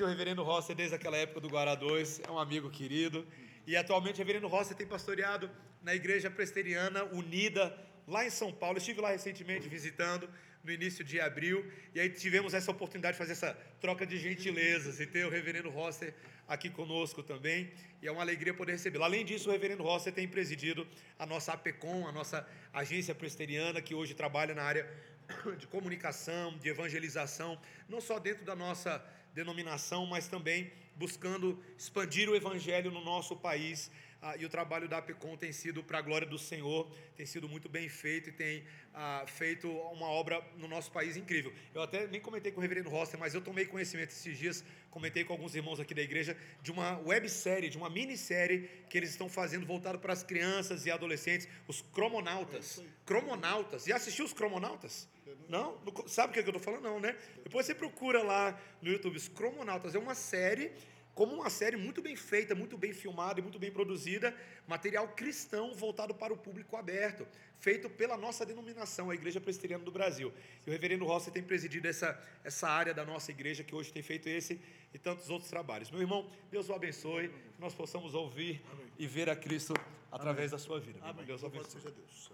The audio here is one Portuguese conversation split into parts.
O reverendo Rossi, desde aquela época do Guará 2, é um amigo querido. E atualmente o reverendo Rossi tem pastoreado na Igreja Presteriana Unida, lá em São Paulo. Estive lá recentemente visitando, no início de abril, e aí tivemos essa oportunidade de fazer essa troca de gentilezas e ter o reverendo Rossi aqui conosco também, e é uma alegria poder recebê-lo. Além disso, o reverendo Rossi tem presidido a nossa APECOM, a nossa agência presteriana, que hoje trabalha na área de comunicação, de evangelização, não só dentro da nossa denominação, mas também buscando expandir o evangelho no nosso país. Ah, e o trabalho da APECOM tem sido para a glória do Senhor, tem sido muito bem feito e tem ah, feito uma obra no nosso país incrível. Eu até nem comentei com o reverendo Rosser, mas eu tomei conhecimento esses dias, comentei com alguns irmãos aqui da igreja, de uma websérie, de uma minissérie que eles estão fazendo voltado para as crianças e adolescentes, os cromonautas. Cromonautas. Já assistiu os cromonautas? Não? Sabe o que eu estou falando? Não, né? Depois você procura lá no YouTube. Cromonautas é uma série, como uma série muito bem feita, muito bem filmada e muito bem produzida, material cristão voltado para o público aberto, feito pela nossa denominação, a Igreja Presbiteriana do Brasil. E o reverendo Rossi tem presidido essa, essa área da nossa igreja, que hoje tem feito esse e tantos outros trabalhos. Meu irmão, Deus o abençoe, que nós possamos ouvir Amém. e ver a Cristo através Amém. da sua vida. Amém. Deus o abençoe. Deus.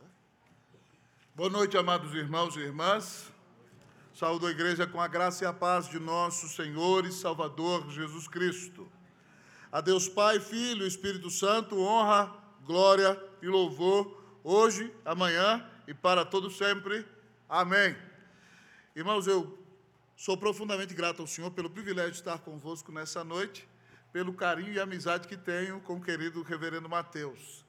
Boa noite, amados irmãos e irmãs. Saúdo a igreja com a graça e a paz de nosso Senhor e Salvador Jesus Cristo. A Deus Pai, Filho e Espírito Santo, honra, glória e louvor, hoje, amanhã e para todo sempre. Amém. Irmãos, eu sou profundamente grato ao Senhor pelo privilégio de estar convosco nessa noite, pelo carinho e amizade que tenho com o querido reverendo Mateus.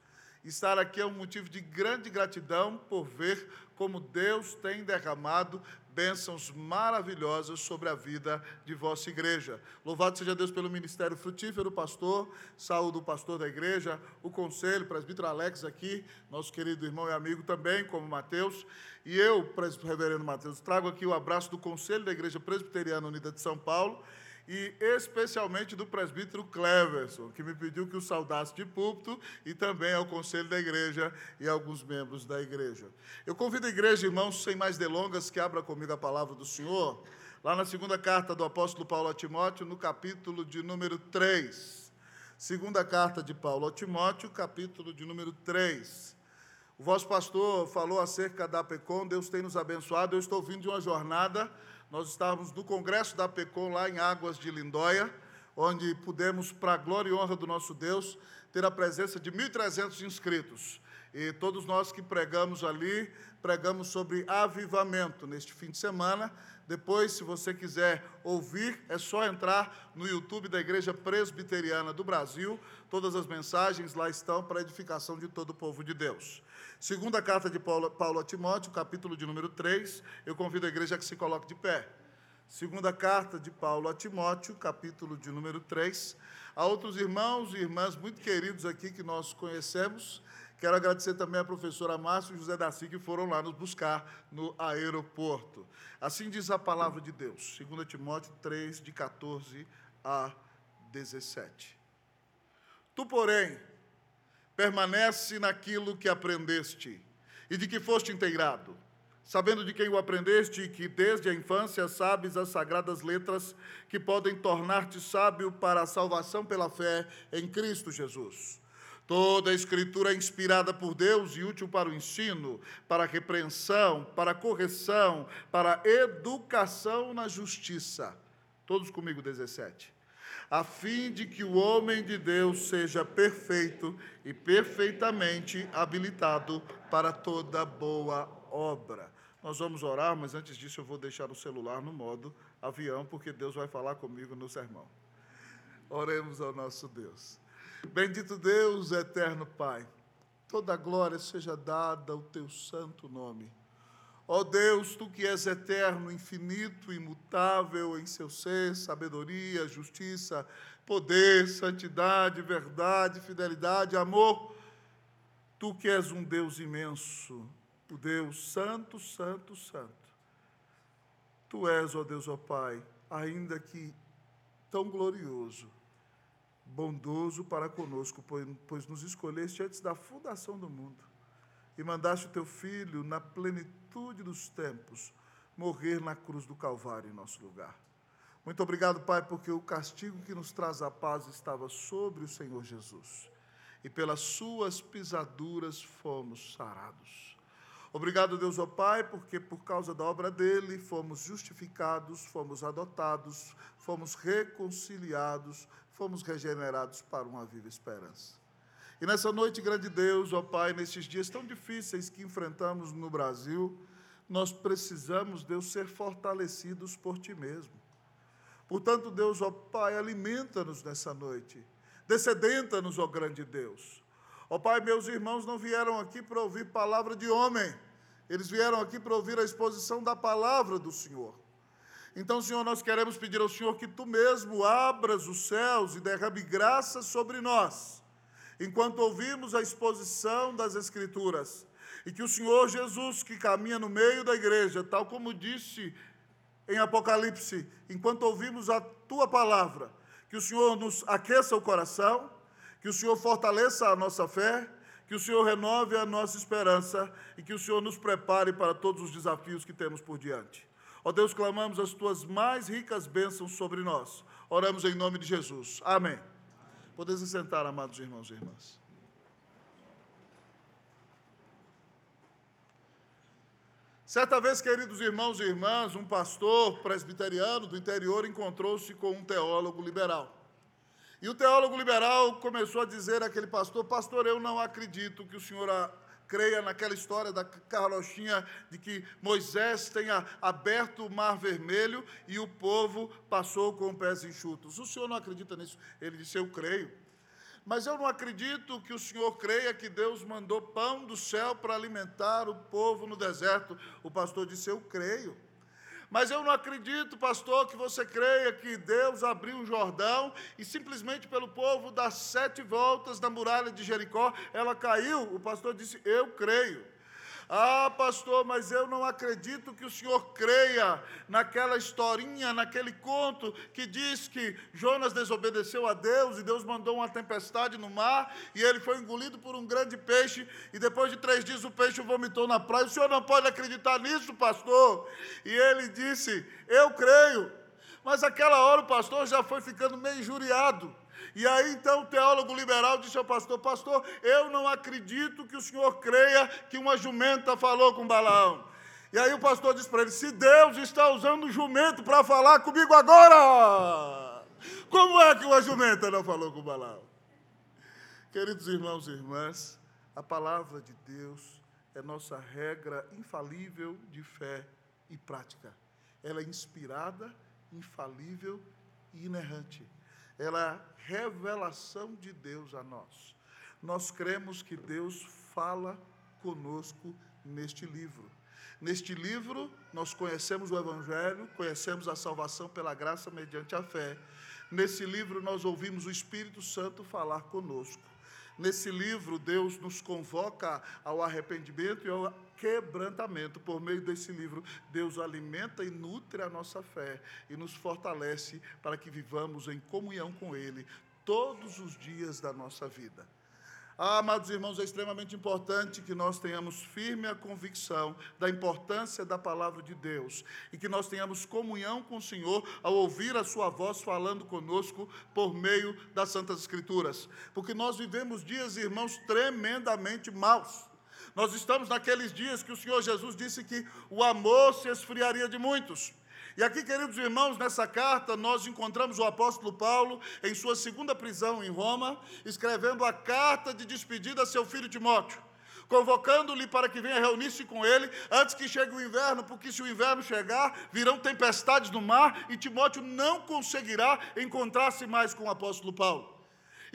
Estar aqui é um motivo de grande gratidão por ver como Deus tem derramado bênçãos maravilhosas sobre a vida de vossa igreja. Louvado seja Deus pelo ministério frutífero, pastor, saúde o pastor da igreja, o conselho, presbítero Alex aqui, nosso querido irmão e amigo também, como Mateus. E eu, reverendo Mateus, trago aqui o abraço do conselho da Igreja Presbiteriana Unida de São Paulo e especialmente do presbítero Cleverson, que me pediu que o saudasse de púlpito, e também ao conselho da igreja e alguns membros da igreja. Eu convido a igreja, irmãos, sem mais delongas, que abra comigo a palavra do Senhor, lá na segunda carta do apóstolo Paulo a Timóteo, no capítulo de número 3. Segunda carta de Paulo a Timóteo, capítulo de número 3. O vosso pastor falou acerca da PECOM, Deus tem nos abençoado. Eu estou vindo de uma jornada nós estávamos no congresso da PECOM, lá em Águas de Lindóia, onde pudemos, para a glória e honra do nosso Deus, ter a presença de 1.300 inscritos. E todos nós que pregamos ali, pregamos sobre avivamento neste fim de semana. Depois, se você quiser ouvir, é só entrar no YouTube da Igreja Presbiteriana do Brasil. Todas as mensagens lá estão para a edificação de todo o povo de Deus. Segunda carta de Paulo, Paulo a Timóteo, capítulo de número 3. Eu convido a igreja a que se coloque de pé. Segunda carta de Paulo a Timóteo, capítulo de número 3. Há outros irmãos e irmãs muito queridos aqui que nós conhecemos. Quero agradecer também a professora Márcio e José Daci que foram lá nos buscar no aeroporto. Assim diz a palavra de Deus, 2 Timóteo 3, de 14 a 17. Tu, porém, permanece naquilo que aprendeste e de que foste integrado, sabendo de quem o aprendeste e que desde a infância sabes as sagradas letras que podem tornar-te sábio para a salvação pela fé em Cristo Jesus. Toda a Escritura é inspirada por Deus e útil para o ensino, para a repreensão, para a correção, para a educação na justiça. Todos comigo, 17 a fim de que o homem de Deus seja perfeito e perfeitamente habilitado para toda boa obra. Nós vamos orar, mas antes disso eu vou deixar o celular no modo avião, porque Deus vai falar comigo no sermão. Oremos ao nosso Deus. Bendito Deus, eterno Pai, toda glória seja dada ao teu santo nome. Ó Deus, tu que és eterno, infinito, imutável em seu ser, sabedoria, justiça, poder, santidade, verdade, fidelidade, amor, tu que és um Deus imenso, o Deus santo, santo, santo. Tu és, ó Deus, ó Pai, ainda que tão glorioso, bondoso para conosco, pois nos escolheste antes da fundação do mundo e mandaste o teu filho na plenitude dos tempos morrer na cruz do Calvário em nosso lugar. Muito obrigado, Pai, porque o castigo que nos traz a paz estava sobre o Senhor Jesus. E pelas suas pisaduras fomos sarados. Obrigado, Deus, ó Pai, porque por causa da obra dele fomos justificados, fomos adotados, fomos reconciliados, fomos regenerados para uma viva esperança. E nessa noite, grande Deus, ó Pai, nesses dias tão difíceis que enfrentamos no Brasil, nós precisamos, Deus, ser fortalecidos por Ti mesmo. Portanto, Deus, ó Pai, alimenta-nos nessa noite. Descedenta-nos, ó grande Deus. Ó Pai, meus irmãos não vieram aqui para ouvir palavra de homem, eles vieram aqui para ouvir a exposição da palavra do Senhor. Então, Senhor, nós queremos pedir ao Senhor que Tu mesmo abras os céus e derrame graça sobre nós enquanto ouvimos a exposição das Escrituras. E que o Senhor Jesus, que caminha no meio da igreja, tal como disse em Apocalipse, enquanto ouvimos a tua palavra, que o Senhor nos aqueça o coração, que o Senhor fortaleça a nossa fé, que o Senhor renove a nossa esperança e que o Senhor nos prepare para todos os desafios que temos por diante. Ó Deus, clamamos as tuas mais ricas bênçãos sobre nós. Oramos em nome de Jesus. Amém. Podem se sentar, amados irmãos e irmãs. Certa vez, queridos irmãos e irmãs, um pastor presbiteriano do interior encontrou-se com um teólogo liberal. E o teólogo liberal começou a dizer àquele pastor: Pastor, eu não acredito que o senhor creia naquela história da carrochinha de que Moisés tenha aberto o mar vermelho e o povo passou com pés enxutos. O senhor não acredita nisso? Ele disse: Eu creio. Mas eu não acredito que o senhor creia que Deus mandou pão do céu para alimentar o povo no deserto. O pastor disse: Eu creio. Mas eu não acredito, pastor, que você creia que Deus abriu o Jordão e simplesmente pelo povo dar sete voltas da muralha de Jericó, ela caiu. O pastor disse: Eu creio. Ah, pastor, mas eu não acredito que o senhor creia naquela historinha, naquele conto que diz que Jonas desobedeceu a Deus e Deus mandou uma tempestade no mar e ele foi engolido por um grande peixe e depois de três dias o peixe vomitou na praia. O senhor não pode acreditar nisso, pastor? E ele disse: Eu creio. Mas aquela hora o pastor já foi ficando meio injuriado. E aí então o teólogo liberal disse ao pastor: Pastor, eu não acredito que o senhor creia que uma jumenta falou com Balaão. E aí o pastor disse para ele: Se Deus está usando o jumento para falar comigo agora, como é que uma jumenta não falou com Balaão? Queridos irmãos e irmãs, a palavra de Deus é nossa regra infalível de fé e prática. Ela é inspirada, infalível e inerrante ela é a revelação de Deus a nós. Nós cremos que Deus fala conosco neste livro. Neste livro, nós conhecemos o Evangelho, conhecemos a salvação pela graça mediante a fé. Nesse livro, nós ouvimos o Espírito Santo falar conosco. Nesse livro, Deus nos convoca ao arrependimento e ao quebrantamento. Por meio desse livro, Deus alimenta e nutre a nossa fé e nos fortalece para que vivamos em comunhão com Ele todos os dias da nossa vida. Ah, amados irmãos, é extremamente importante que nós tenhamos firme a convicção da importância da palavra de Deus e que nós tenhamos comunhão com o Senhor ao ouvir a Sua voz falando conosco por meio das Santas Escrituras. Porque nós vivemos dias, irmãos, tremendamente maus. Nós estamos naqueles dias que o Senhor Jesus disse que o amor se esfriaria de muitos. E aqui, queridos irmãos, nessa carta nós encontramos o apóstolo Paulo em sua segunda prisão em Roma, escrevendo a carta de despedida a seu filho Timóteo, convocando-lhe para que venha reunir-se com ele antes que chegue o inverno, porque se o inverno chegar, virão tempestades no mar e Timóteo não conseguirá encontrar-se mais com o apóstolo Paulo.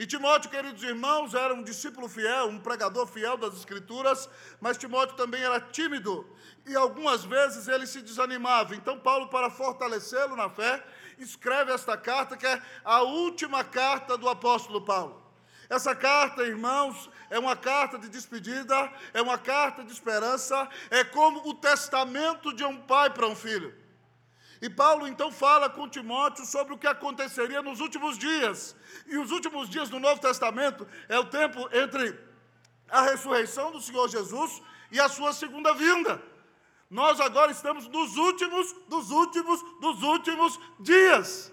E Timóteo, queridos irmãos, era um discípulo fiel, um pregador fiel das Escrituras, mas Timóteo também era tímido e algumas vezes ele se desanimava. Então, Paulo, para fortalecê-lo na fé, escreve esta carta, que é a última carta do apóstolo Paulo. Essa carta, irmãos, é uma carta de despedida, é uma carta de esperança, é como o testamento de um pai para um filho. E Paulo então fala com Timóteo sobre o que aconteceria nos últimos dias. E os últimos dias do Novo Testamento é o tempo entre a ressurreição do Senhor Jesus e a sua segunda vinda. Nós agora estamos nos últimos, dos últimos, dos últimos dias.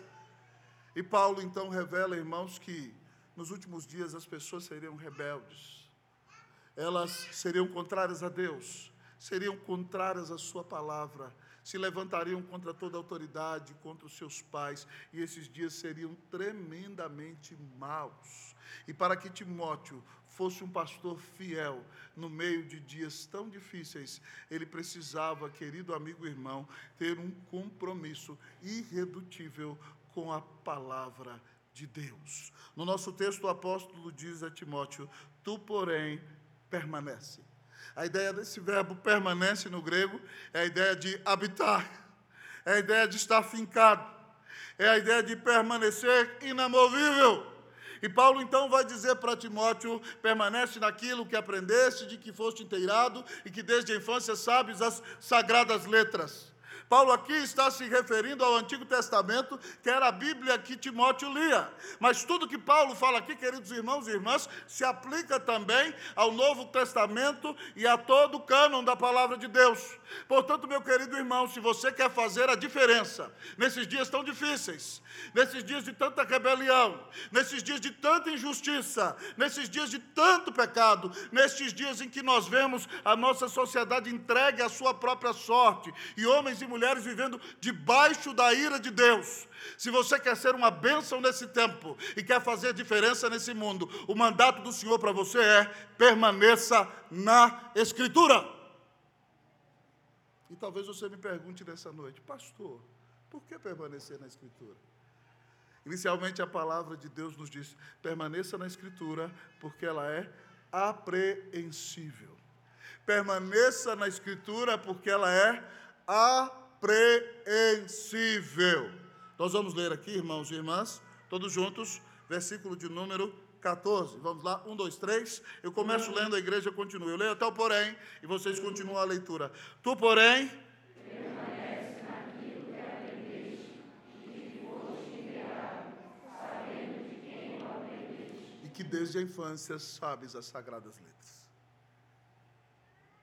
E Paulo então revela, irmãos, que nos últimos dias as pessoas seriam rebeldes, elas seriam contrárias a Deus, seriam contrárias à Sua palavra, se levantariam contra toda autoridade, contra os seus pais, e esses dias seriam tremendamente maus. E para que Timóteo fosse um pastor fiel no meio de dias tão difíceis, ele precisava, querido amigo irmão, ter um compromisso irredutível com a palavra de Deus. No nosso texto, o apóstolo diz a Timóteo: Tu, porém, permanece. A ideia desse verbo permanece no grego é a ideia de habitar, é a ideia de estar fincado, é a ideia de permanecer inamovível. E Paulo então vai dizer para Timóteo: permanece naquilo que aprendeste, de que foste inteirado e que desde a infância sabes as sagradas letras. Paulo aqui está se referindo ao Antigo Testamento, que era a Bíblia que Timóteo lia. Mas tudo que Paulo fala aqui, queridos irmãos e irmãs, se aplica também ao Novo Testamento e a todo o cânon da palavra de Deus. Portanto, meu querido irmão, se você quer fazer a diferença nesses dias tão difíceis, nesses dias de tanta rebelião, nesses dias de tanta injustiça, nesses dias de tanto pecado, nesses dias em que nós vemos a nossa sociedade entregue à sua própria sorte e homens e mulheres mulheres vivendo debaixo da ira de Deus. Se você quer ser uma bênção nesse tempo e quer fazer diferença nesse mundo, o mandato do Senhor para você é permaneça na Escritura. E talvez você me pergunte nessa noite, pastor, por que permanecer na Escritura? Inicialmente a palavra de Deus nos diz: permaneça na Escritura, porque ela é apreensível. Permaneça na Escritura, porque ela é apreensível apreensível. Nós vamos ler aqui, irmãos e irmãs, todos juntos, versículo de número 14. Vamos lá, um, dois, três. Eu começo lendo, a igreja continua. Eu leio até o porém e vocês continuam a leitura. Tu, porém. E que desde a infância sabes as sagradas letras.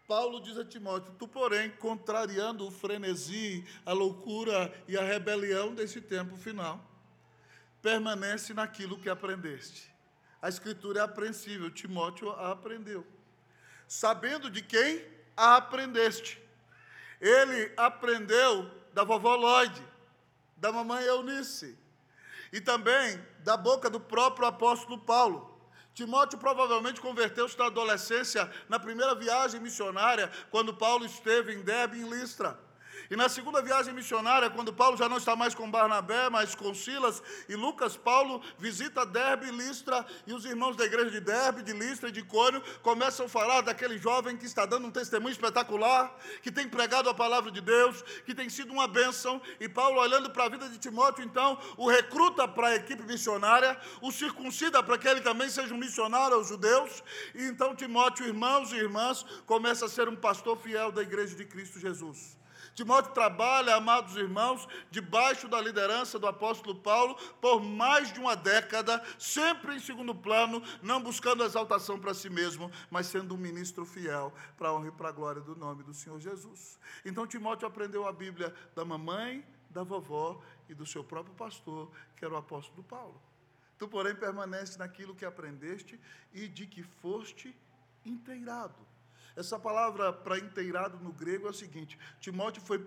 Paulo diz a Timóteo: Tu, porém, contrariando o frenesi, a loucura e a rebelião desse tempo final, permanece naquilo que aprendeste. A Escritura é apreensível, Timóteo a aprendeu. Sabendo de quem a aprendeste. Ele aprendeu da vovó Lloyd, da mamãe Eunice, e também da boca do próprio apóstolo Paulo. Timóteo provavelmente converteu-se na adolescência na primeira viagem missionária, quando Paulo esteve em Derbe, em Listra. E na segunda viagem missionária, quando Paulo já não está mais com Barnabé, mas com Silas e Lucas, Paulo visita Derbe e Listra, e os irmãos da igreja de Derbe, de Listra e de Cônio começam a falar daquele jovem que está dando um testemunho espetacular, que tem pregado a palavra de Deus, que tem sido uma bênção, e Paulo, olhando para a vida de Timóteo, então, o recruta para a equipe missionária, o circuncida para que ele também seja um missionário aos judeus, e então Timóteo, irmãos e irmãs, começa a ser um pastor fiel da igreja de Cristo Jesus. Timóteo trabalha, amados irmãos, debaixo da liderança do apóstolo Paulo por mais de uma década, sempre em segundo plano, não buscando exaltação para si mesmo, mas sendo um ministro fiel para a honra e para a glória do nome do Senhor Jesus. Então Timóteo aprendeu a Bíblia da mamãe, da vovó e do seu próprio pastor, que era o apóstolo Paulo. Tu, porém, permanece naquilo que aprendeste e de que foste inteirado. Essa palavra para inteirado no grego é o seguinte: Timóteo foi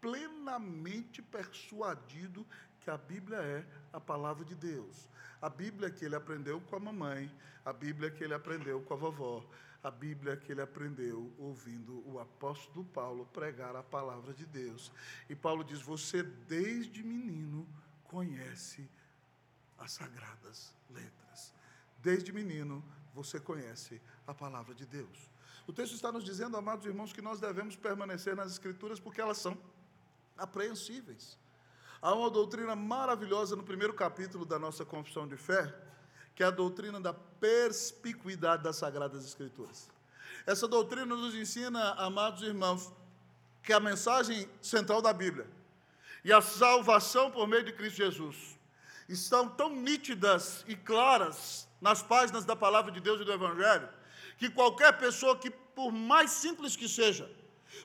plenamente persuadido que a Bíblia é a palavra de Deus. A Bíblia que ele aprendeu com a mamãe, a Bíblia que ele aprendeu com a vovó, a Bíblia que ele aprendeu ouvindo o apóstolo Paulo pregar a palavra de Deus. E Paulo diz: Você desde menino conhece as sagradas letras. Desde menino você conhece a palavra de Deus. O texto está nos dizendo, amados irmãos, que nós devemos permanecer nas Escrituras porque elas são apreensíveis. Há uma doutrina maravilhosa no primeiro capítulo da nossa confissão de fé, que é a doutrina da perspicuidade das Sagradas Escrituras. Essa doutrina nos ensina, amados irmãos, que a mensagem central da Bíblia e a salvação por meio de Cristo Jesus estão tão nítidas e claras nas páginas da palavra de Deus e do Evangelho, que qualquer pessoa que, por mais simples que seja,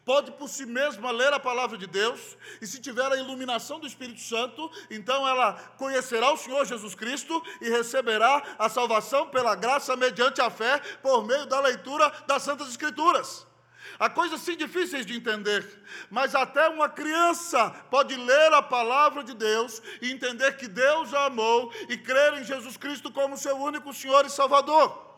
pode por si mesma ler a palavra de Deus, e se tiver a iluminação do Espírito Santo, então ela conhecerá o Senhor Jesus Cristo e receberá a salvação pela graça mediante a fé, por meio da leitura das Santas Escrituras. Há coisas sim difíceis de entender, mas até uma criança pode ler a palavra de Deus e entender que Deus a amou e crer em Jesus Cristo como seu único Senhor e Salvador.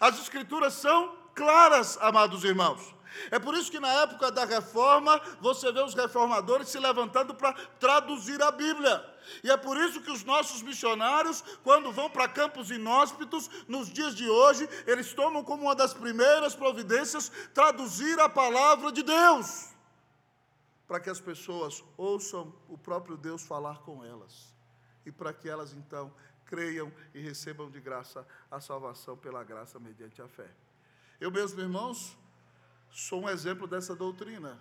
As Escrituras são claras, amados irmãos. É por isso que na época da reforma, você vê os reformadores se levantando para traduzir a Bíblia. E é por isso que os nossos missionários, quando vão para campos inóspitos, nos dias de hoje, eles tomam como uma das primeiras providências traduzir a palavra de Deus, para que as pessoas ouçam o próprio Deus falar com elas, e para que elas então creiam e recebam de graça a salvação pela graça mediante a fé. Eu mesmo, irmãos, sou um exemplo dessa doutrina.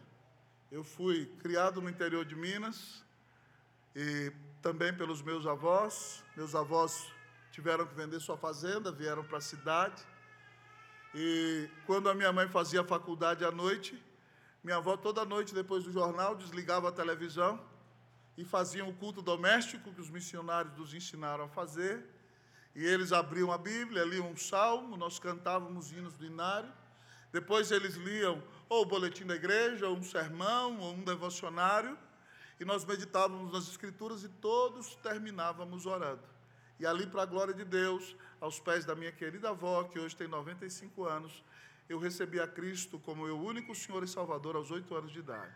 Eu fui criado no interior de Minas e também pelos meus avós. Meus avós tiveram que vender sua fazenda, vieram para a cidade. E quando a minha mãe fazia faculdade à noite, minha avó toda noite depois do jornal desligava a televisão e faziam o culto doméstico que os missionários nos ensinaram a fazer. E eles abriam a Bíblia, liam um salmo, nós cantávamos hinos do inário. Depois eles liam ou o boletim da igreja, ou um sermão, ou um devocionário, e nós meditávamos nas Escrituras e todos terminávamos orando. E ali, para a glória de Deus, aos pés da minha querida avó, que hoje tem 95 anos, eu recebi a Cristo como meu único Senhor e Salvador aos oito anos de idade.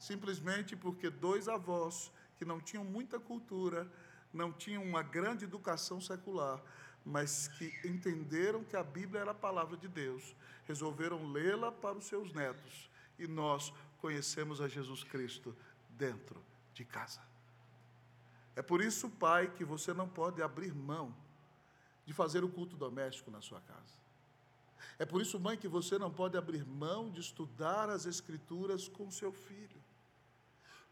Simplesmente porque dois avós que não tinham muita cultura, não tinham uma grande educação secular, mas que entenderam que a Bíblia era a palavra de Deus, resolveram lê-la para os seus netos. E nós conhecemos a Jesus Cristo dentro de casa. É por isso, pai, que você não pode abrir mão de fazer o culto doméstico na sua casa. É por isso, mãe, que você não pode abrir mão de estudar as Escrituras com seu filho.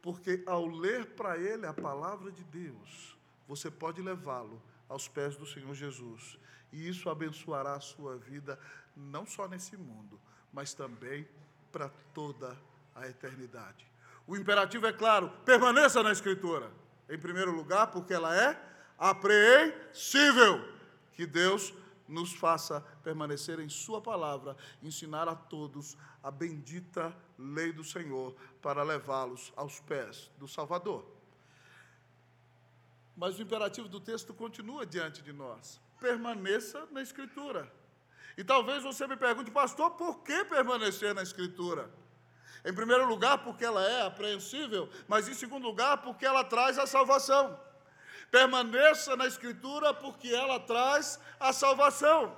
Porque ao ler para ele a palavra de Deus, você pode levá-lo aos pés do Senhor Jesus. E isso abençoará a sua vida, não só nesse mundo, mas também para toda a eternidade. O imperativo é claro: permaneça na Escritura. Em primeiro lugar, porque ela é apreensível. Que Deus nos faça permanecer em Sua palavra, ensinar a todos a bendita lei do Senhor, para levá-los aos pés do Salvador. Mas o imperativo do texto continua diante de nós. Permaneça na Escritura. E talvez você me pergunte, pastor, por que permanecer na Escritura? Em primeiro lugar, porque ela é apreensível, mas em segundo lugar, porque ela traz a salvação. Permaneça na Escritura, porque ela traz a salvação.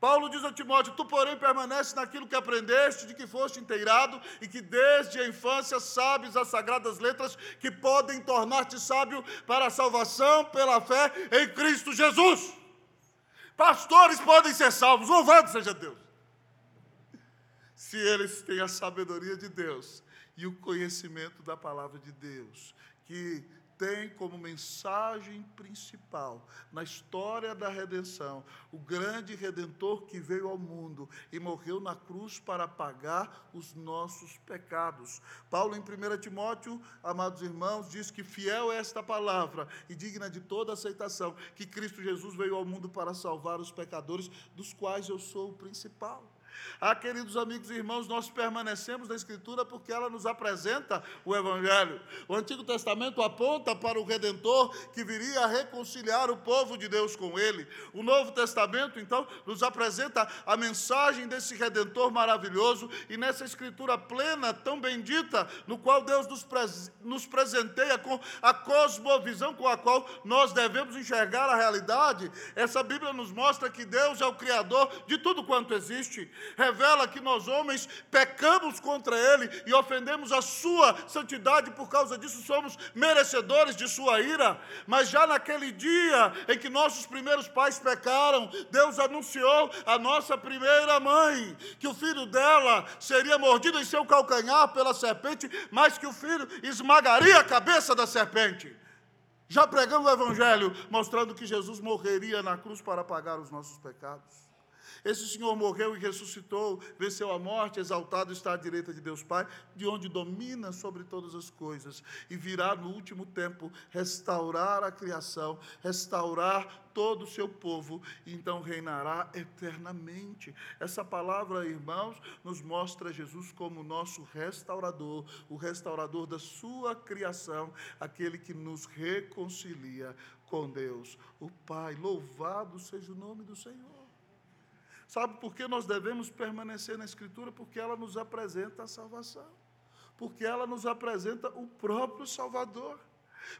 Paulo diz a Timóteo: Tu, porém, permanece naquilo que aprendeste, de que foste inteirado, e que desde a infância sabes as sagradas letras que podem tornar-te sábio para a salvação pela fé em Cristo Jesus. Pastores podem ser salvos, louvado seja Deus. Se eles têm a sabedoria de Deus e o conhecimento da palavra de Deus, que tem como mensagem principal na história da redenção o grande redentor que veio ao mundo e morreu na cruz para pagar os nossos pecados. Paulo, em 1 Timóteo, amados irmãos, diz que fiel é esta palavra e digna de toda aceitação, que Cristo Jesus veio ao mundo para salvar os pecadores, dos quais eu sou o principal. Ah, queridos amigos e irmãos, nós permanecemos na Escritura porque ela nos apresenta o Evangelho. O Antigo Testamento aponta para o Redentor que viria a reconciliar o povo de Deus com ele. O Novo Testamento, então, nos apresenta a mensagem desse Redentor maravilhoso e nessa Escritura plena, tão bendita, no qual Deus nos, pres nos presenteia com a cosmovisão com a qual nós devemos enxergar a realidade. Essa Bíblia nos mostra que Deus é o Criador de tudo quanto existe revela que nós homens pecamos contra Ele e ofendemos a Sua santidade, por causa disso somos merecedores de Sua ira. Mas já naquele dia em que nossos primeiros pais pecaram, Deus anunciou a nossa primeira mãe que o filho dela seria mordido em seu calcanhar pela serpente, mas que o filho esmagaria a cabeça da serpente. Já pregamos o Evangelho, mostrando que Jesus morreria na cruz para pagar os nossos pecados. Esse Senhor morreu e ressuscitou, venceu a morte, exaltado está à direita de Deus Pai, de onde domina sobre todas as coisas, e virá no último tempo restaurar a criação, restaurar todo o seu povo, e então reinará eternamente. Essa palavra, irmãos, nos mostra Jesus como nosso restaurador, o restaurador da sua criação, aquele que nos reconcilia com Deus, o Pai. Louvado seja o nome do Senhor. Sabe por que nós devemos permanecer na Escritura? Porque ela nos apresenta a salvação. Porque ela nos apresenta o próprio Salvador.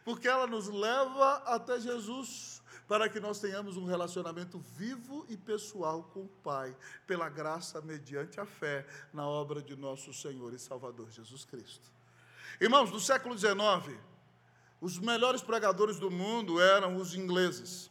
Porque ela nos leva até Jesus, para que nós tenhamos um relacionamento vivo e pessoal com o Pai, pela graça mediante a fé na obra de nosso Senhor e Salvador Jesus Cristo. Irmãos, no século XIX, os melhores pregadores do mundo eram os ingleses.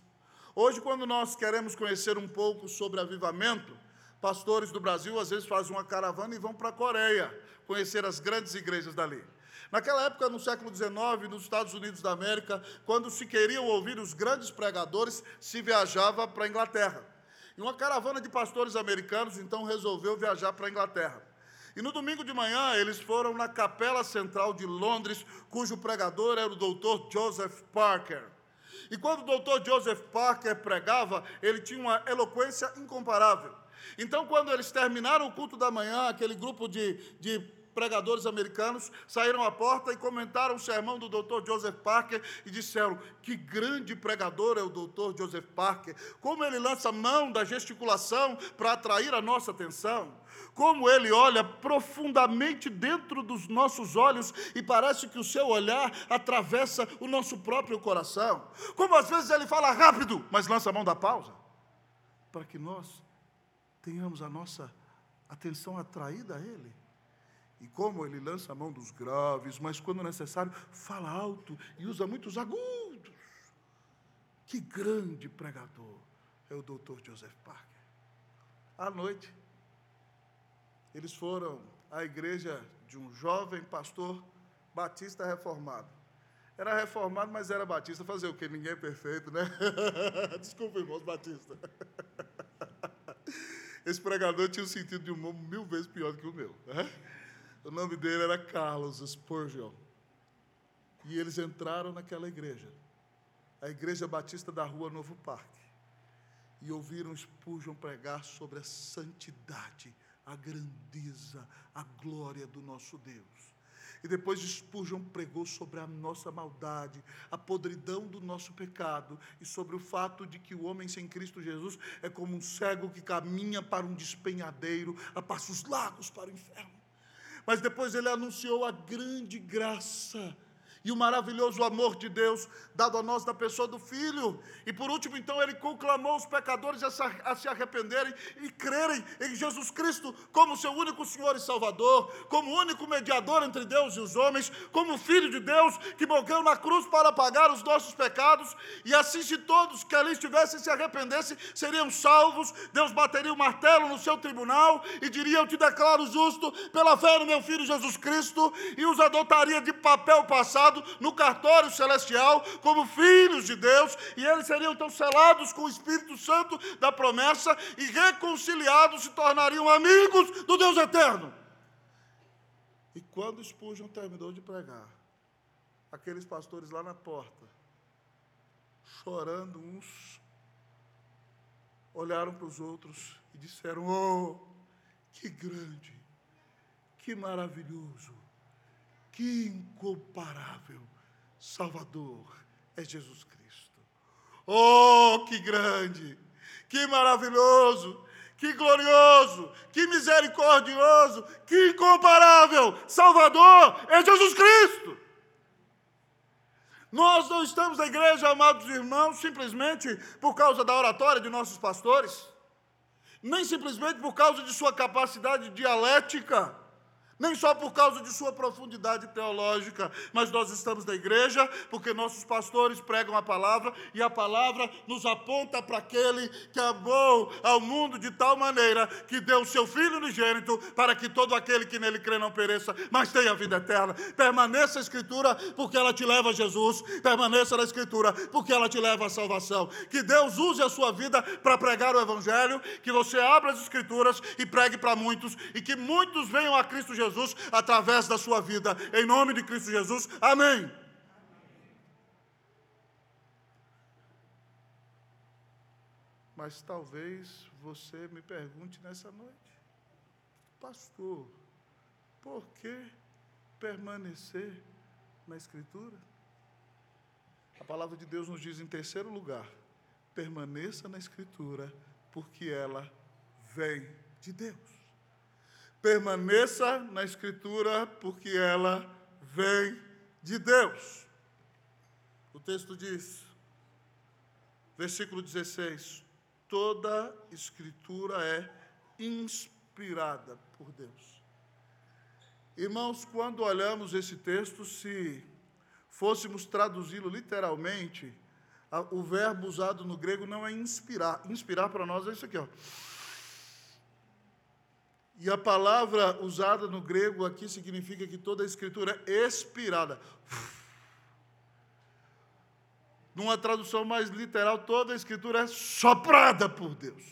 Hoje, quando nós queremos conhecer um pouco sobre avivamento, pastores do Brasil às vezes fazem uma caravana e vão para a Coreia conhecer as grandes igrejas dali. Naquela época, no século XIX, nos Estados Unidos da América, quando se queriam ouvir os grandes pregadores, se viajava para a Inglaterra. E uma caravana de pastores americanos então resolveu viajar para a Inglaterra. E no domingo de manhã eles foram na Capela Central de Londres, cujo pregador era o doutor Joseph Parker. E quando o doutor Joseph Parker pregava, ele tinha uma eloquência incomparável. Então, quando eles terminaram o culto da manhã, aquele grupo de, de pregadores americanos saíram à porta e comentaram o sermão do Dr. Joseph Parker e disseram: Que grande pregador é o Dr. Joseph Parker! Como ele lança mão da gesticulação para atrair a nossa atenção como ele olha profundamente dentro dos nossos olhos e parece que o seu olhar atravessa o nosso próprio coração. Como às vezes ele fala rápido, mas lança a mão da pausa, para que nós tenhamos a nossa atenção atraída a ele. E como ele lança a mão dos graves, mas quando necessário, fala alto e usa muitos agudos. Que grande pregador é o doutor Joseph Parker. À noite, eles foram à igreja de um jovem pastor batista reformado. Era reformado, mas era batista. Fazer o quê? Ninguém é perfeito, né? Desculpa, irmãos batista. Esse pregador tinha um sentido de humor mil vezes pior do que o meu. Né? O nome dele era Carlos Spurgeon. E eles entraram naquela igreja, a Igreja Batista da Rua Novo Parque, e ouviram Spurgeon pregar sobre a santidade a grandeza, a glória do nosso Deus. E depois Spurgeon pregou sobre a nossa maldade, a podridão do nosso pecado e sobre o fato de que o homem sem Cristo Jesus é como um cego que caminha para um despenhadeiro, a passos largos para o inferno. Mas depois ele anunciou a grande graça e o maravilhoso amor de Deus dado a nós da pessoa do Filho. E por último, então, ele conclamou os pecadores a se arrependerem e crerem em Jesus Cristo como seu único Senhor e Salvador, como único mediador entre Deus e os homens, como Filho de Deus que morreu na cruz para pagar os nossos pecados. E assim, se todos que ali estivessem se arrependessem, seriam salvos. Deus bateria o martelo no seu tribunal e diria: Eu te declaro justo pela fé no meu Filho Jesus Cristo, e os adotaria de papel passado no cartório celestial como filhos de Deus, e eles seriam então selados com o Espírito Santo da promessa e reconciliados se tornariam amigos do Deus eterno. E quando Spurgeon terminou de pregar, aqueles pastores lá na porta, chorando uns, olharam para os outros e disseram: Oh, que grande, que maravilhoso que incomparável Salvador é Jesus Cristo. Oh, que grande, que maravilhoso, que glorioso, que misericordioso, que incomparável Salvador é Jesus Cristo. Nós não estamos na igreja, amados irmãos, simplesmente por causa da oratória de nossos pastores, nem simplesmente por causa de sua capacidade dialética nem só por causa de sua profundidade teológica, mas nós estamos na igreja porque nossos pastores pregam a palavra e a palavra nos aponta para aquele que amou ao mundo de tal maneira que deu o seu Filho unigênito para que todo aquele que nele crê não pereça, mas tenha vida eterna. Permaneça a Escritura porque ela te leva a Jesus, permaneça na Escritura porque ela te leva à salvação. Que Deus use a sua vida para pregar o Evangelho, que você abra as Escrituras e pregue para muitos e que muitos venham a Cristo Jesus Jesus através da sua vida. Em nome de Cristo Jesus. Amém. Mas talvez você me pergunte nessa noite, pastor, por que permanecer na Escritura? A palavra de Deus nos diz em terceiro lugar: permaneça na Escritura, porque ela vem de Deus. Permaneça na Escritura, porque ela vem de Deus. O texto diz, versículo 16: toda Escritura é inspirada por Deus. Irmãos, quando olhamos esse texto, se fôssemos traduzi-lo literalmente, o verbo usado no grego não é inspirar. Inspirar para nós é isso aqui, ó. E a palavra usada no grego aqui significa que toda a escritura é expirada. Numa tradução mais literal, toda a escritura é soprada por Deus.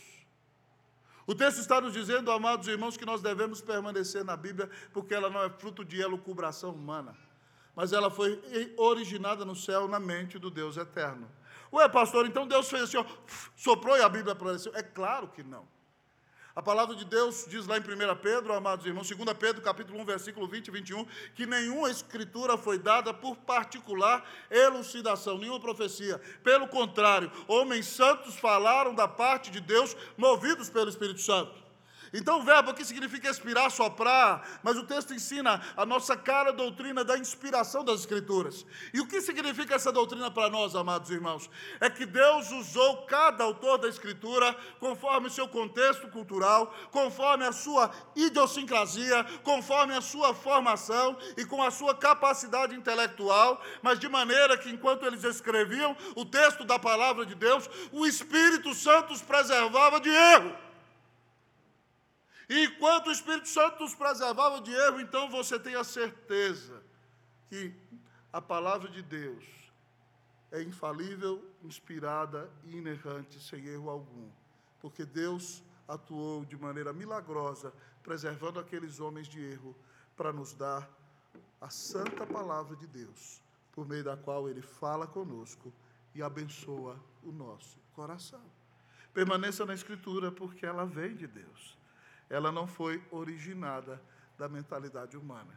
O texto está nos dizendo, amados irmãos, que nós devemos permanecer na Bíblia, porque ela não é fruto de elucubração humana, mas ela foi originada no céu, na mente do Deus eterno. Ué, pastor, então Deus fez assim, ó, soprou e a Bíblia apareceu? É claro que não. A palavra de Deus diz lá em 1 Pedro, amados irmãos, 2 Pedro, capítulo 1, versículo 20 e 21, que nenhuma escritura foi dada por particular elucidação, nenhuma profecia. Pelo contrário, homens santos falaram da parte de Deus, movidos pelo Espírito Santo. Então, o verbo aqui significa expirar, soprar, mas o texto ensina a nossa cara doutrina da inspiração das Escrituras. E o que significa essa doutrina para nós, amados irmãos? É que Deus usou cada autor da Escritura conforme o seu contexto cultural, conforme a sua idiosincrasia, conforme a sua formação e com a sua capacidade intelectual, mas de maneira que enquanto eles escreviam o texto da palavra de Deus, o Espírito Santo os preservava de erro. Enquanto o Espírito Santo nos preservava de erro, então você tem a certeza que a palavra de Deus é infalível, inspirada e inerrante, sem erro algum. Porque Deus atuou de maneira milagrosa, preservando aqueles homens de erro, para nos dar a santa palavra de Deus, por meio da qual Ele fala conosco e abençoa o nosso coração. Permaneça na Escritura, porque ela vem de Deus ela não foi originada da mentalidade humana.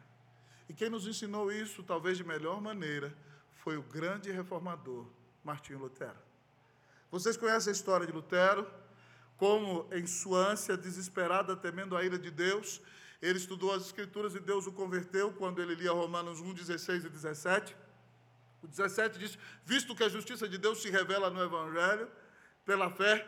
E quem nos ensinou isso, talvez de melhor maneira, foi o grande reformador Martinho Lutero. Vocês conhecem a história de Lutero? Como, em sua ânsia desesperada, temendo a ira de Deus, ele estudou as Escrituras e Deus o converteu quando ele lia Romanos 1, 16 e 17. O 17 diz: Visto que a justiça de Deus se revela no Evangelho, pela fé,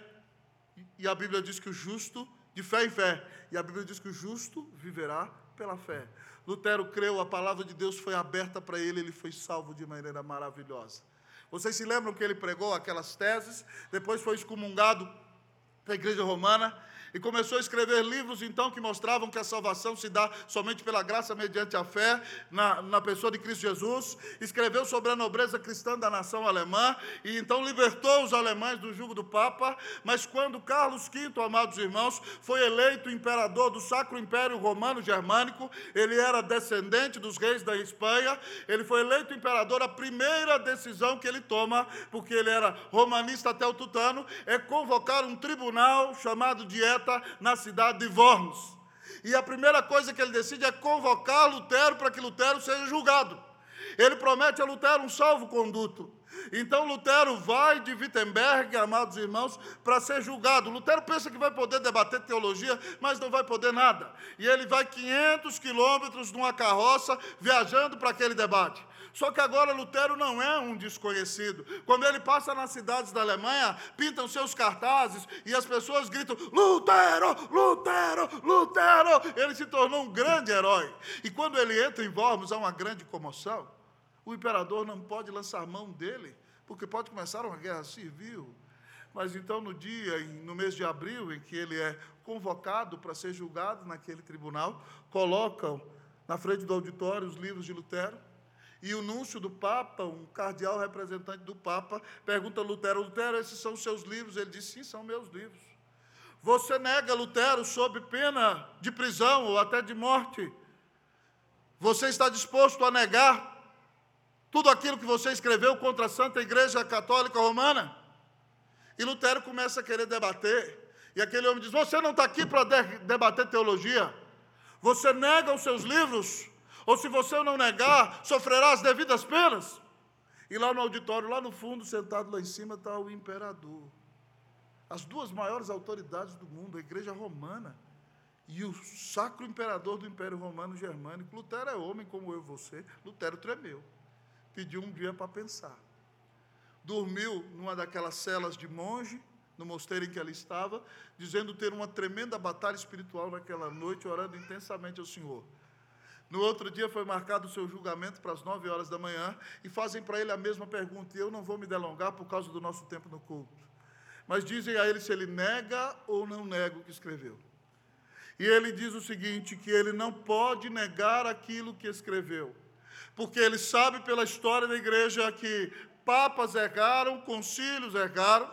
e a Bíblia diz que o justo de fé em fé. E a Bíblia diz que o justo viverá pela fé. Lutero creu, a palavra de Deus foi aberta para ele, ele foi salvo de maneira maravilhosa. Vocês se lembram que ele pregou aquelas teses, depois foi excomungado da igreja romana, e começou a escrever livros, então, que mostravam que a salvação se dá somente pela graça mediante a fé na, na pessoa de Cristo Jesus. Escreveu sobre a nobreza cristã da nação alemã, e então libertou os alemães do jugo do Papa. Mas quando Carlos V, amados irmãos, foi eleito imperador do Sacro Império Romano Germânico, ele era descendente dos reis da Espanha, ele foi eleito imperador. A primeira decisão que ele toma, porque ele era romanista até o tutano, é convocar um tribunal chamado Dieta na cidade de Worms. E a primeira coisa que ele decide é convocar Lutero para que Lutero seja julgado. Ele promete a Lutero um salvo-conduto. Então Lutero vai de Wittenberg, amados irmãos, para ser julgado. Lutero pensa que vai poder debater teologia, mas não vai poder nada. E ele vai 500 quilômetros numa carroça viajando para aquele debate. Só que agora Lutero não é um desconhecido. Quando ele passa nas cidades da Alemanha, pintam seus cartazes e as pessoas gritam: Lutero, Lutero, Lutero. Ele se tornou um grande herói. E quando ele entra em Worms, há uma grande comoção. O imperador não pode lançar mão dele, porque pode começar uma guerra civil. Mas então, no dia, no mês de abril, em que ele é convocado para ser julgado naquele tribunal, colocam na frente do auditório os livros de Lutero. E o núncio do Papa, um cardeal representante do Papa, pergunta a Lutero: Lutero, esses são seus livros? Ele diz: sim, são meus livros. Você nega Lutero sob pena de prisão ou até de morte? Você está disposto a negar tudo aquilo que você escreveu contra a Santa Igreja Católica Romana? E Lutero começa a querer debater. E aquele homem diz: Você não está aqui para debater teologia. Você nega os seus livros, ou se você não negar, sofrerá as devidas penas. E lá no auditório, lá no fundo, sentado lá em cima, está o imperador. As duas maiores autoridades do mundo, a igreja romana e o sacro imperador do Império Romano Germânico. Lutero é homem como eu e você. Lutero tremeu. Pediu um dia para pensar. Dormiu numa daquelas celas de monge, no mosteiro em que ela estava, dizendo ter uma tremenda batalha espiritual naquela noite, orando intensamente ao Senhor. No outro dia foi marcado o seu julgamento para as nove horas da manhã e fazem para ele a mesma pergunta. E eu não vou me delongar por causa do nosso tempo no culto. Mas dizem a ele se ele nega ou não nega o que escreveu. E ele diz o seguinte: que ele não pode negar aquilo que escreveu, porque ele sabe pela história da igreja que papas erraram, concílios erraram,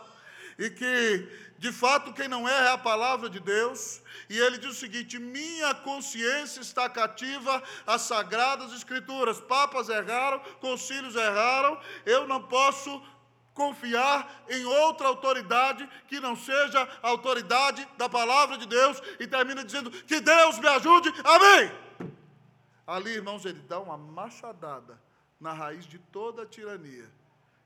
e que, de fato, quem não erra é a palavra de Deus. E ele diz o seguinte: minha consciência está cativa às sagradas escrituras. Papas erraram, concílios erraram, eu não posso confiar em outra autoridade que não seja a autoridade da palavra de Deus. E termina dizendo: que Deus me ajude, amém. Ali, irmãos, ele dá uma machadada na raiz de toda a tirania,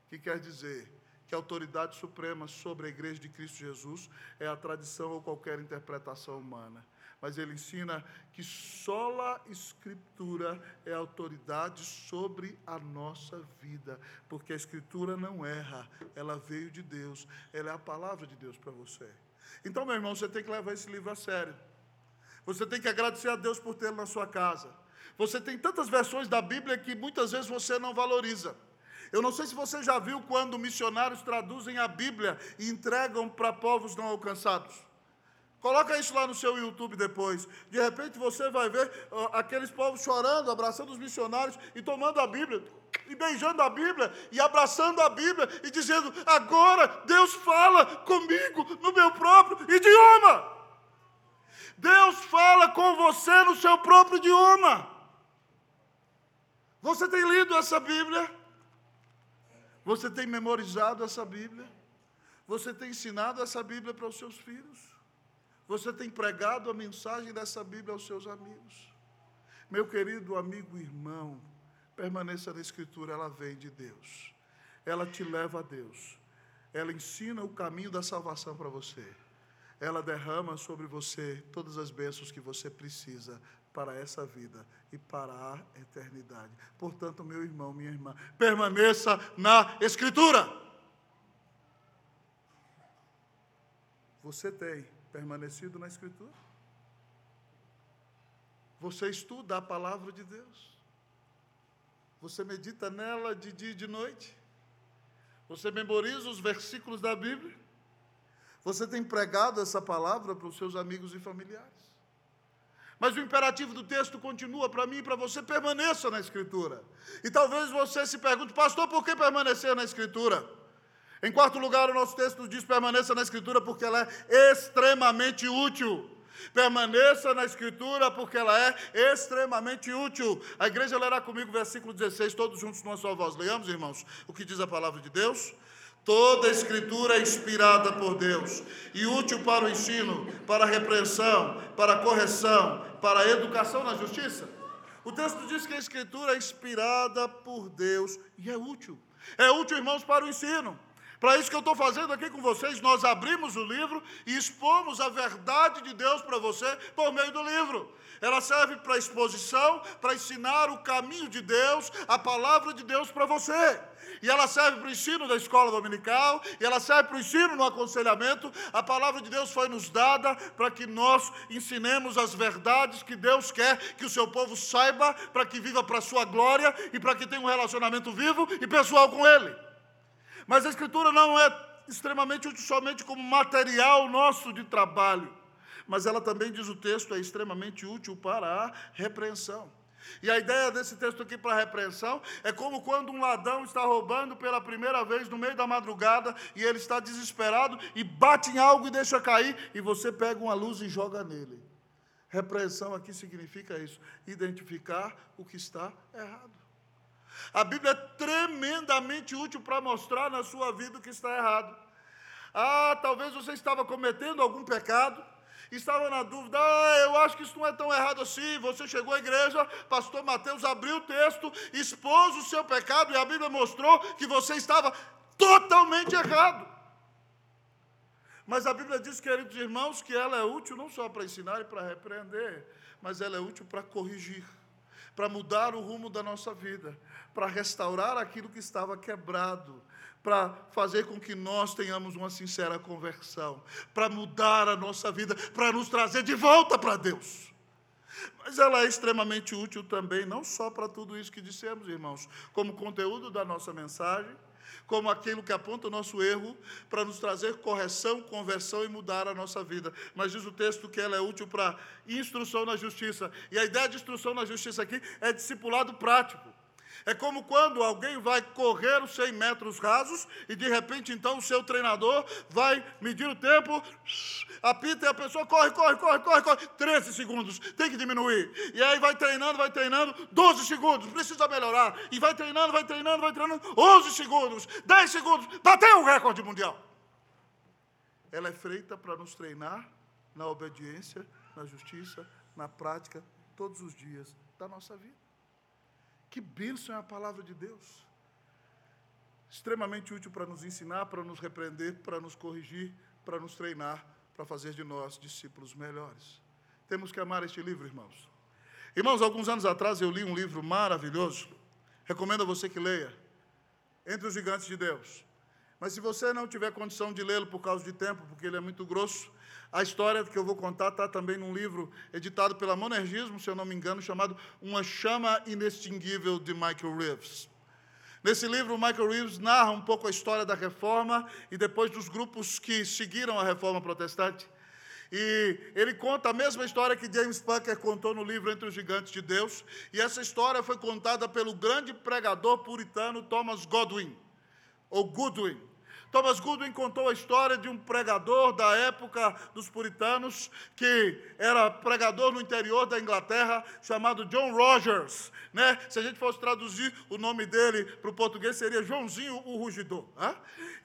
que quer dizer que a autoridade suprema sobre a igreja de Cristo Jesus é a tradição ou qualquer interpretação humana. Mas ele ensina que só a Escritura é a autoridade sobre a nossa vida, porque a Escritura não erra, ela veio de Deus, ela é a palavra de Deus para você. Então, meu irmão, você tem que levar esse livro a sério. Você tem que agradecer a Deus por tê-lo na sua casa. Você tem tantas versões da Bíblia que muitas vezes você não valoriza. Eu não sei se você já viu quando missionários traduzem a Bíblia e entregam para povos não alcançados. Coloca isso lá no seu YouTube depois. De repente você vai ver uh, aqueles povos chorando, abraçando os missionários e tomando a Bíblia, e beijando a Bíblia, e abraçando a Bíblia, e dizendo: agora Deus fala comigo no meu próprio idioma. Deus fala com você no seu próprio idioma. Você tem lido essa Bíblia? Você tem memorizado essa Bíblia? Você tem ensinado essa Bíblia para os seus filhos? Você tem pregado a mensagem dessa Bíblia aos seus amigos? Meu querido amigo e irmão, permaneça na Escritura, ela vem de Deus. Ela te leva a Deus. Ela ensina o caminho da salvação para você. Ela derrama sobre você todas as bênçãos que você precisa para essa vida e para a eternidade. Portanto, meu irmão, minha irmã, permaneça na Escritura. Você tem permanecido na Escritura? Você estuda a palavra de Deus? Você medita nela de dia e de noite? Você memoriza os versículos da Bíblia? Você tem pregado essa palavra para os seus amigos e familiares? Mas o imperativo do texto continua para mim e para você: permaneça na Escritura. E talvez você se pergunte, pastor, por que permanecer na Escritura? Em quarto lugar, o nosso texto diz: permaneça na Escritura porque ela é extremamente útil. Permaneça na Escritura porque ela é extremamente útil. A igreja lerá comigo versículo 16, todos juntos numa só voz. Leamos, irmãos, o que diz a palavra de Deus. Toda a escritura é inspirada por Deus e útil para o ensino, para a repreensão, para a correção, para a educação na justiça. O texto diz que a escritura é inspirada por Deus e é útil. É útil, irmãos, para o ensino, Para isso que eu estou fazendo aqui com vocês, nós abrimos o livro e expomos a verdade de Deus para você por meio do livro. Ela serve para exposição, para ensinar o caminho de Deus, a palavra de Deus para você. E ela serve para o ensino da escola dominical, e ela serve para o ensino no aconselhamento. A palavra de Deus foi nos dada para que nós ensinemos as verdades que Deus quer que o seu povo saiba, para que viva para a sua glória e para que tenha um relacionamento vivo e pessoal com Ele. Mas a Escritura não é extremamente útil somente como material nosso de trabalho, mas ela também, diz o texto, é extremamente útil para a repreensão. E a ideia desse texto aqui para repreensão é como quando um ladrão está roubando pela primeira vez no meio da madrugada e ele está desesperado e bate em algo e deixa cair e você pega uma luz e joga nele. Repreensão aqui significa isso, identificar o que está errado. A Bíblia é tremendamente útil para mostrar na sua vida o que está errado. Ah, talvez você estava cometendo algum pecado, estava na dúvida, ah, eu acho que isso não é tão errado assim. Você chegou à igreja, pastor Mateus abriu o texto, expôs o seu pecado e a Bíblia mostrou que você estava totalmente errado. Mas a Bíblia diz, queridos irmãos, que ela é útil não só para ensinar e para repreender, mas ela é útil para corrigir, para mudar o rumo da nossa vida, para restaurar aquilo que estava quebrado, para fazer com que nós tenhamos uma sincera conversão, para mudar a nossa vida, para nos trazer de volta para Deus. Mas ela é extremamente útil também, não só para tudo isso que dissemos, irmãos, como conteúdo da nossa mensagem, como aquilo que aponta o nosso erro, para nos trazer correção, conversão e mudar a nossa vida. Mas diz o texto que ela é útil para instrução na justiça. E a ideia de instrução na justiça aqui é discipulado prático. É como quando alguém vai correr os 100 metros rasos e de repente então o seu treinador vai medir o tempo, apita e a pessoa corre, corre, corre, corre, corre, 13 segundos, tem que diminuir. E aí vai treinando, vai treinando, 12 segundos, precisa melhorar. E vai treinando, vai treinando, vai treinando, 11 segundos, 10 segundos, bateu o recorde mundial. Ela é feita para nos treinar na obediência, na justiça, na prática, todos os dias da nossa vida. Que bênção é a palavra de Deus. Extremamente útil para nos ensinar, para nos repreender, para nos corrigir, para nos treinar, para fazer de nós discípulos melhores. Temos que amar este livro, irmãos. Irmãos, alguns anos atrás eu li um livro maravilhoso. Recomendo a você que leia. Entre os Gigantes de Deus. Mas se você não tiver condição de lê-lo por causa de tempo, porque ele é muito grosso, a história que eu vou contar está também num livro editado pela Monergismo, se eu não me engano, chamado Uma Chama Inextinguível de Michael Reeves. Nesse livro, Michael Reeves narra um pouco a história da reforma e depois dos grupos que seguiram a reforma protestante. E ele conta a mesma história que James Packer contou no livro Entre os Gigantes de Deus. E essa história foi contada pelo grande pregador puritano Thomas Godwin, ou Goodwin. Thomas Goodwin contou a história de um pregador da época dos puritanos, que era pregador no interior da Inglaterra, chamado John Rogers. Né? Se a gente fosse traduzir o nome dele para o português, seria Joãozinho o Rugidor. Né?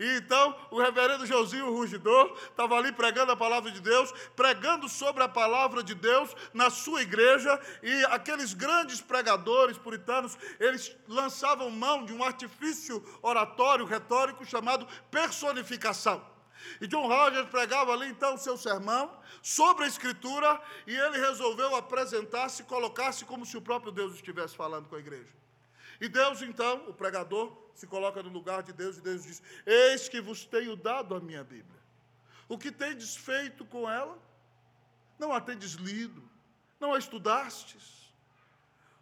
E então, o reverendo Joãozinho o Rugidor estava ali pregando a palavra de Deus, pregando sobre a palavra de Deus na sua igreja, e aqueles grandes pregadores puritanos, eles lançavam mão de um artifício oratório, retórico, chamado personificação. E John Rogers pregava ali então o seu sermão sobre a Escritura e ele resolveu apresentar-se, colocar-se como se o próprio Deus estivesse falando com a igreja. E Deus então, o pregador, se coloca no lugar de Deus e Deus diz: Eis que vos tenho dado a minha Bíblia. O que tendes feito com ela? Não a tendes lido, não a estudastes.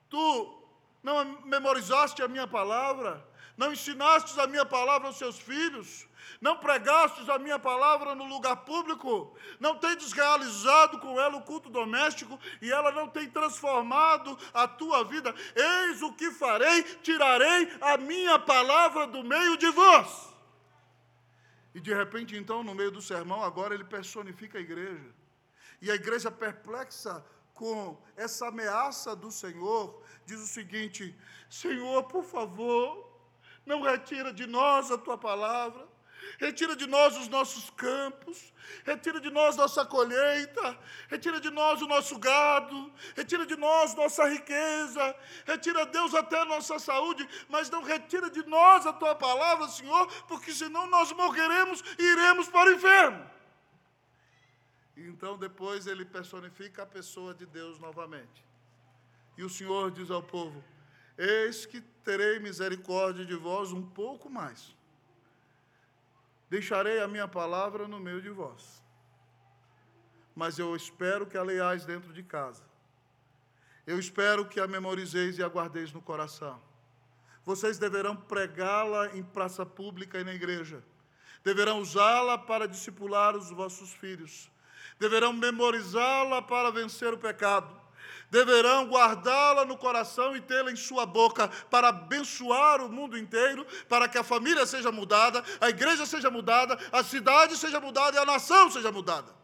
Tu não memorizaste a minha palavra, não ensinastes a minha palavra aos seus filhos, não pregastes a minha palavra no lugar público, não tendes realizado com ela o culto doméstico e ela não tem transformado a tua vida. Eis o que farei: tirarei a minha palavra do meio de vós. E de repente, então, no meio do sermão, agora ele personifica a igreja. E a igreja perplexa com essa ameaça do Senhor, diz o seguinte: Senhor, por favor, não retira de nós a tua palavra. Retira de nós os nossos campos, retira de nós nossa colheita, retira de nós o nosso gado, retira de nós nossa riqueza, retira, Deus, até a nossa saúde, mas não retira de nós a tua palavra, Senhor, porque senão nós morreremos e iremos para o inferno. Então, depois, ele personifica a pessoa de Deus novamente. E o Senhor diz ao povo: Eis que terei misericórdia de vós um pouco mais Deixarei a minha palavra no meio de vós. Mas eu espero que a leiais dentro de casa. Eu espero que a memorizeis e a guardeis no coração. Vocês deverão pregá-la em praça pública e na igreja. Deverão usá-la para discipular os vossos filhos. Deverão memorizá-la para vencer o pecado deverão guardá-la no coração e tê-la em sua boca para abençoar o mundo inteiro, para que a família seja mudada, a igreja seja mudada, a cidade seja mudada e a nação seja mudada.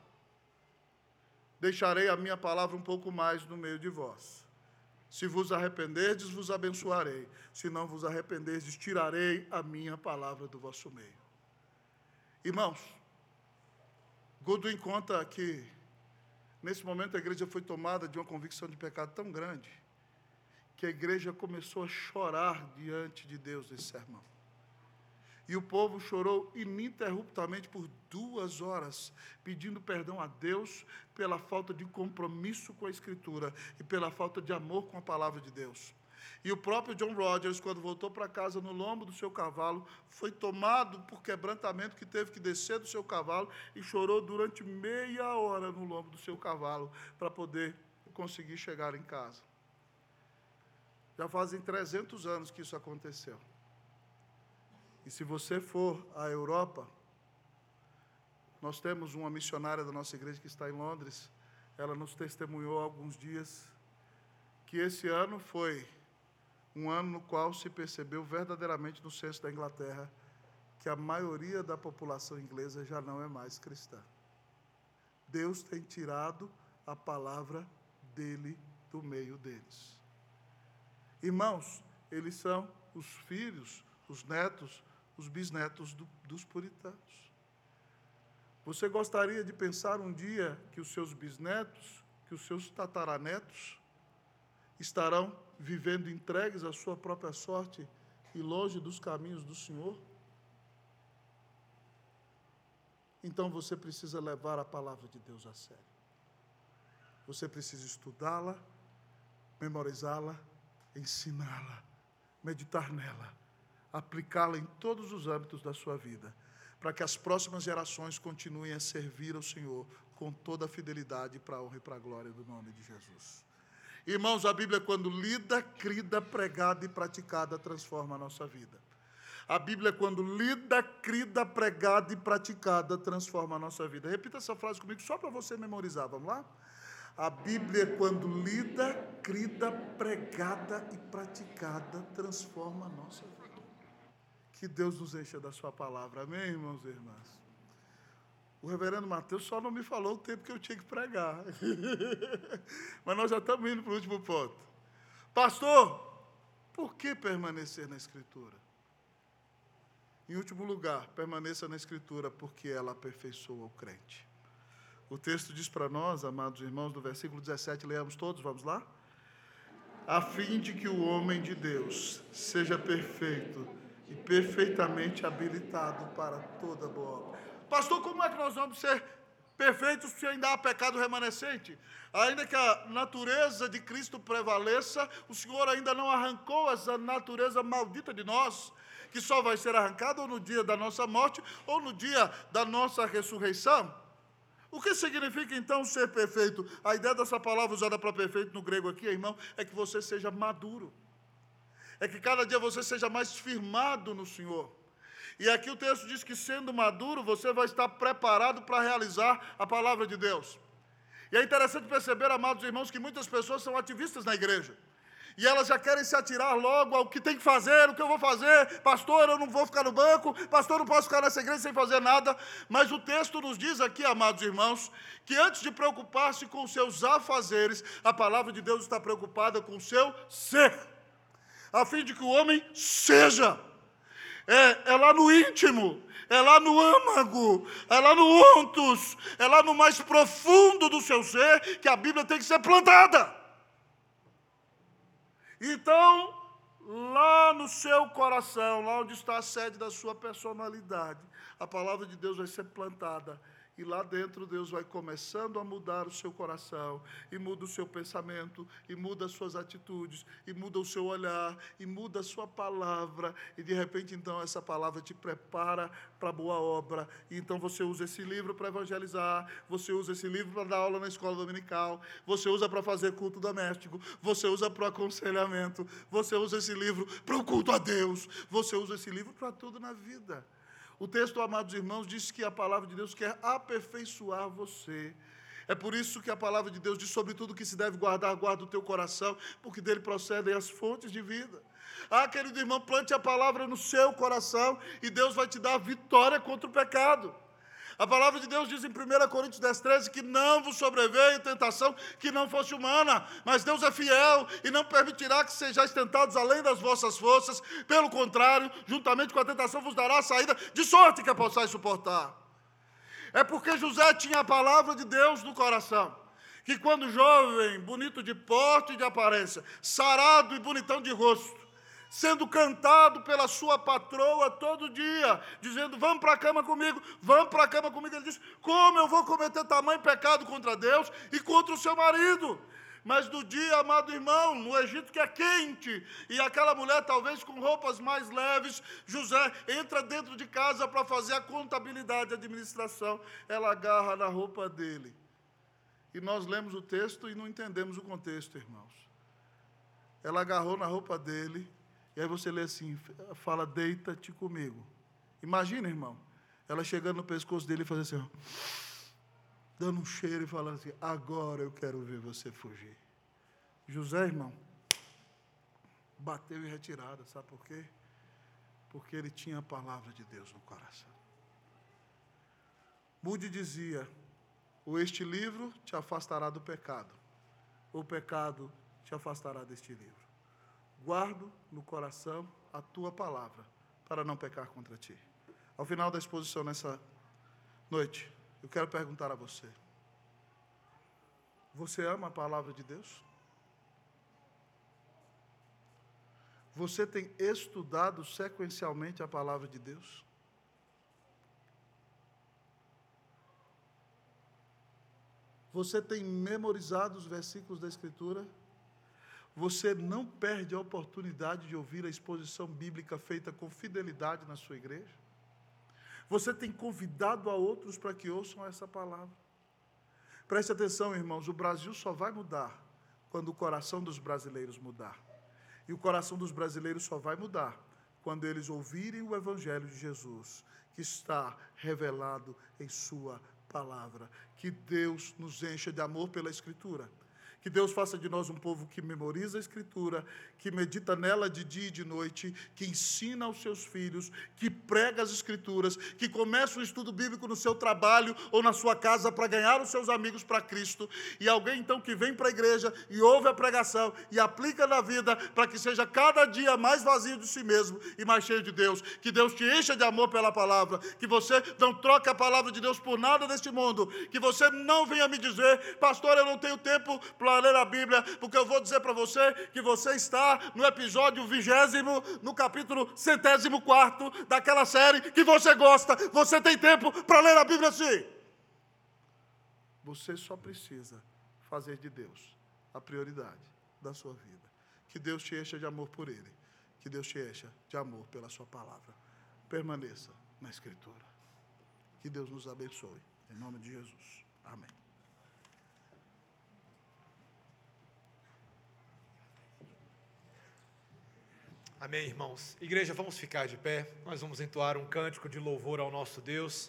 Deixarei a minha palavra um pouco mais no meio de vós. Se vos arrependerdes, vos abençoarei. Se não vos arrependerdes, tirarei a minha palavra do vosso meio. Irmãos, Godwin conta que Nesse momento, a igreja foi tomada de uma convicção de pecado tão grande que a igreja começou a chorar diante de Deus esse sermão. E o povo chorou ininterruptamente por duas horas, pedindo perdão a Deus pela falta de compromisso com a Escritura e pela falta de amor com a palavra de Deus. E o próprio John Rogers, quando voltou para casa no lombo do seu cavalo, foi tomado por quebrantamento que teve que descer do seu cavalo e chorou durante meia hora no lombo do seu cavalo para poder conseguir chegar em casa. Já fazem 300 anos que isso aconteceu. E se você for à Europa, nós temos uma missionária da nossa igreja que está em Londres, ela nos testemunhou há alguns dias que esse ano foi um ano no qual se percebeu verdadeiramente no censo da Inglaterra que a maioria da população inglesa já não é mais cristã. Deus tem tirado a palavra dele do meio deles. Irmãos, eles são os filhos, os netos, os bisnetos do, dos puritanos. Você gostaria de pensar um dia que os seus bisnetos, que os seus tataranetos estarão vivendo entregues à sua própria sorte e longe dos caminhos do Senhor? Então você precisa levar a palavra de Deus a sério. Você precisa estudá-la, memorizá-la, ensiná-la, meditar nela, aplicá-la em todos os âmbitos da sua vida, para que as próximas gerações continuem a servir ao Senhor com toda a fidelidade para a honra e para a glória do nome de Jesus. Irmãos, a Bíblia, quando lida, crida, pregada e praticada, transforma a nossa vida. A Bíblia, quando lida, crida, pregada e praticada, transforma a nossa vida. Repita essa frase comigo, só para você memorizar. Vamos lá? A Bíblia, quando lida, crida, pregada e praticada, transforma a nossa vida. Que Deus nos encha da Sua palavra. Amém, irmãos e irmãs? O reverendo Mateus só não me falou o tempo que eu tinha que pregar. Mas nós já estamos indo para o último ponto. Pastor, por que permanecer na Escritura? Em último lugar, permaneça na Escritura, porque ela aperfeiçoa o crente. O texto diz para nós, amados irmãos, do versículo 17, leamos todos, vamos lá? A fim de que o homem de Deus seja perfeito e perfeitamente habilitado para toda boa obra. Pastor, como é que nós vamos ser perfeitos se ainda há pecado remanescente? Ainda que a natureza de Cristo prevaleça, o Senhor ainda não arrancou essa natureza maldita de nós, que só vai ser arrancada ou no dia da nossa morte ou no dia da nossa ressurreição. O que significa então ser perfeito? A ideia dessa palavra usada para perfeito no grego aqui, irmão, é que você seja maduro. É que cada dia você seja mais firmado no Senhor. E aqui o texto diz que sendo maduro, você vai estar preparado para realizar a palavra de Deus. E é interessante perceber, amados irmãos, que muitas pessoas são ativistas na igreja. E elas já querem se atirar logo ao que tem que fazer, o que eu vou fazer. Pastor, eu não vou ficar no banco. Pastor, não posso ficar nessa igreja sem fazer nada. Mas o texto nos diz aqui, amados irmãos, que antes de preocupar-se com seus afazeres, a palavra de Deus está preocupada com o seu ser, a fim de que o homem seja É, é lá no íntimo, é lá no âmago, é lá no ontus, é lá no mais profundo do seu ser que a Bíblia tem que ser plantada. Então, lá no seu coração, lá onde está a sede da sua personalidade, a palavra de Deus vai ser plantada e lá dentro Deus vai começando a mudar o seu coração, e muda o seu pensamento, e muda as suas atitudes, e muda o seu olhar, e muda a sua palavra, e de repente então essa palavra te prepara para boa obra. E então você usa esse livro para evangelizar, você usa esse livro para dar aula na escola dominical, você usa para fazer culto doméstico, você usa para o aconselhamento, você usa esse livro para o culto a Deus, você usa esse livro para tudo na vida. O texto, amados irmãos, diz que a palavra de Deus quer aperfeiçoar você. É por isso que a palavra de Deus diz sobre tudo que se deve guardar, guarda o teu coração, porque dele procedem as fontes de vida. Ah, querido irmão, plante a palavra no seu coração e Deus vai te dar vitória contra o pecado. A palavra de Deus diz em 1 Coríntios 10, 13 que não vos sobreveio tentação que não fosse humana, mas Deus é fiel e não permitirá que sejais tentados além das vossas forças. Pelo contrário, juntamente com a tentação vos dará a saída de sorte que possais suportar. É porque José tinha a palavra de Deus no coração. Que quando jovem, bonito de porte e de aparência, sarado e bonitão de rosto, sendo cantado pela sua patroa todo dia, dizendo: Vamos para a cama comigo, vamos para a cama comigo. Ele diz: Como eu vou cometer tamanho pecado contra Deus e contra o seu marido? Mas do dia, amado irmão, no Egito que é quente, e aquela mulher, talvez com roupas mais leves, José entra dentro de casa para fazer a contabilidade, a administração. Ela agarra na roupa dele. E nós lemos o texto e não entendemos o contexto, irmãos. Ela agarrou na roupa dele e aí você lê assim, fala, deita-te comigo. Imagina, irmão, ela chegando no pescoço dele e fazendo assim, ó, dando um cheiro e falando assim, agora eu quero ver você fugir. José, irmão, bateu em retirada, sabe por quê? Porque ele tinha a palavra de Deus no coração. Mude dizia, ou este livro te afastará do pecado, ou o pecado te afastará deste livro guardo no coração a tua palavra, para não pecar contra ti. Ao final da exposição nessa noite, eu quero perguntar a você: Você ama a palavra de Deus? Você tem estudado sequencialmente a palavra de Deus? Você tem memorizado os versículos da Escritura? Você não perde a oportunidade de ouvir a exposição bíblica feita com fidelidade na sua igreja? Você tem convidado a outros para que ouçam essa palavra? Preste atenção, irmãos, o Brasil só vai mudar quando o coração dos brasileiros mudar. E o coração dos brasileiros só vai mudar quando eles ouvirem o Evangelho de Jesus, que está revelado em Sua palavra. Que Deus nos encha de amor pela Escritura que Deus faça de nós um povo que memoriza a Escritura, que medita nela de dia e de noite, que ensina aos seus filhos, que prega as Escrituras, que começa o estudo bíblico no seu trabalho ou na sua casa para ganhar os seus amigos para Cristo. E alguém então que vem para a igreja e ouve a pregação e aplica na vida para que seja cada dia mais vazio de si mesmo e mais cheio de Deus. Que Deus te encha de amor pela palavra, que você não troque a palavra de Deus por nada neste mundo, que você não venha me dizer, pastor, eu não tenho tempo para para ler a Bíblia, porque eu vou dizer para você que você está no episódio vigésimo, no capítulo centésimo quarto daquela série que você gosta. Você tem tempo para ler a Bíblia sim. Você só precisa fazer de Deus a prioridade da sua vida. Que Deus te encha de amor por Ele. Que Deus te encha de amor pela Sua palavra. Permaneça na Escritura. Que Deus nos abençoe. Em nome de Jesus. Amém. Amém, irmãos. Igreja, vamos ficar de pé. Nós vamos entoar um cântico de louvor ao nosso Deus.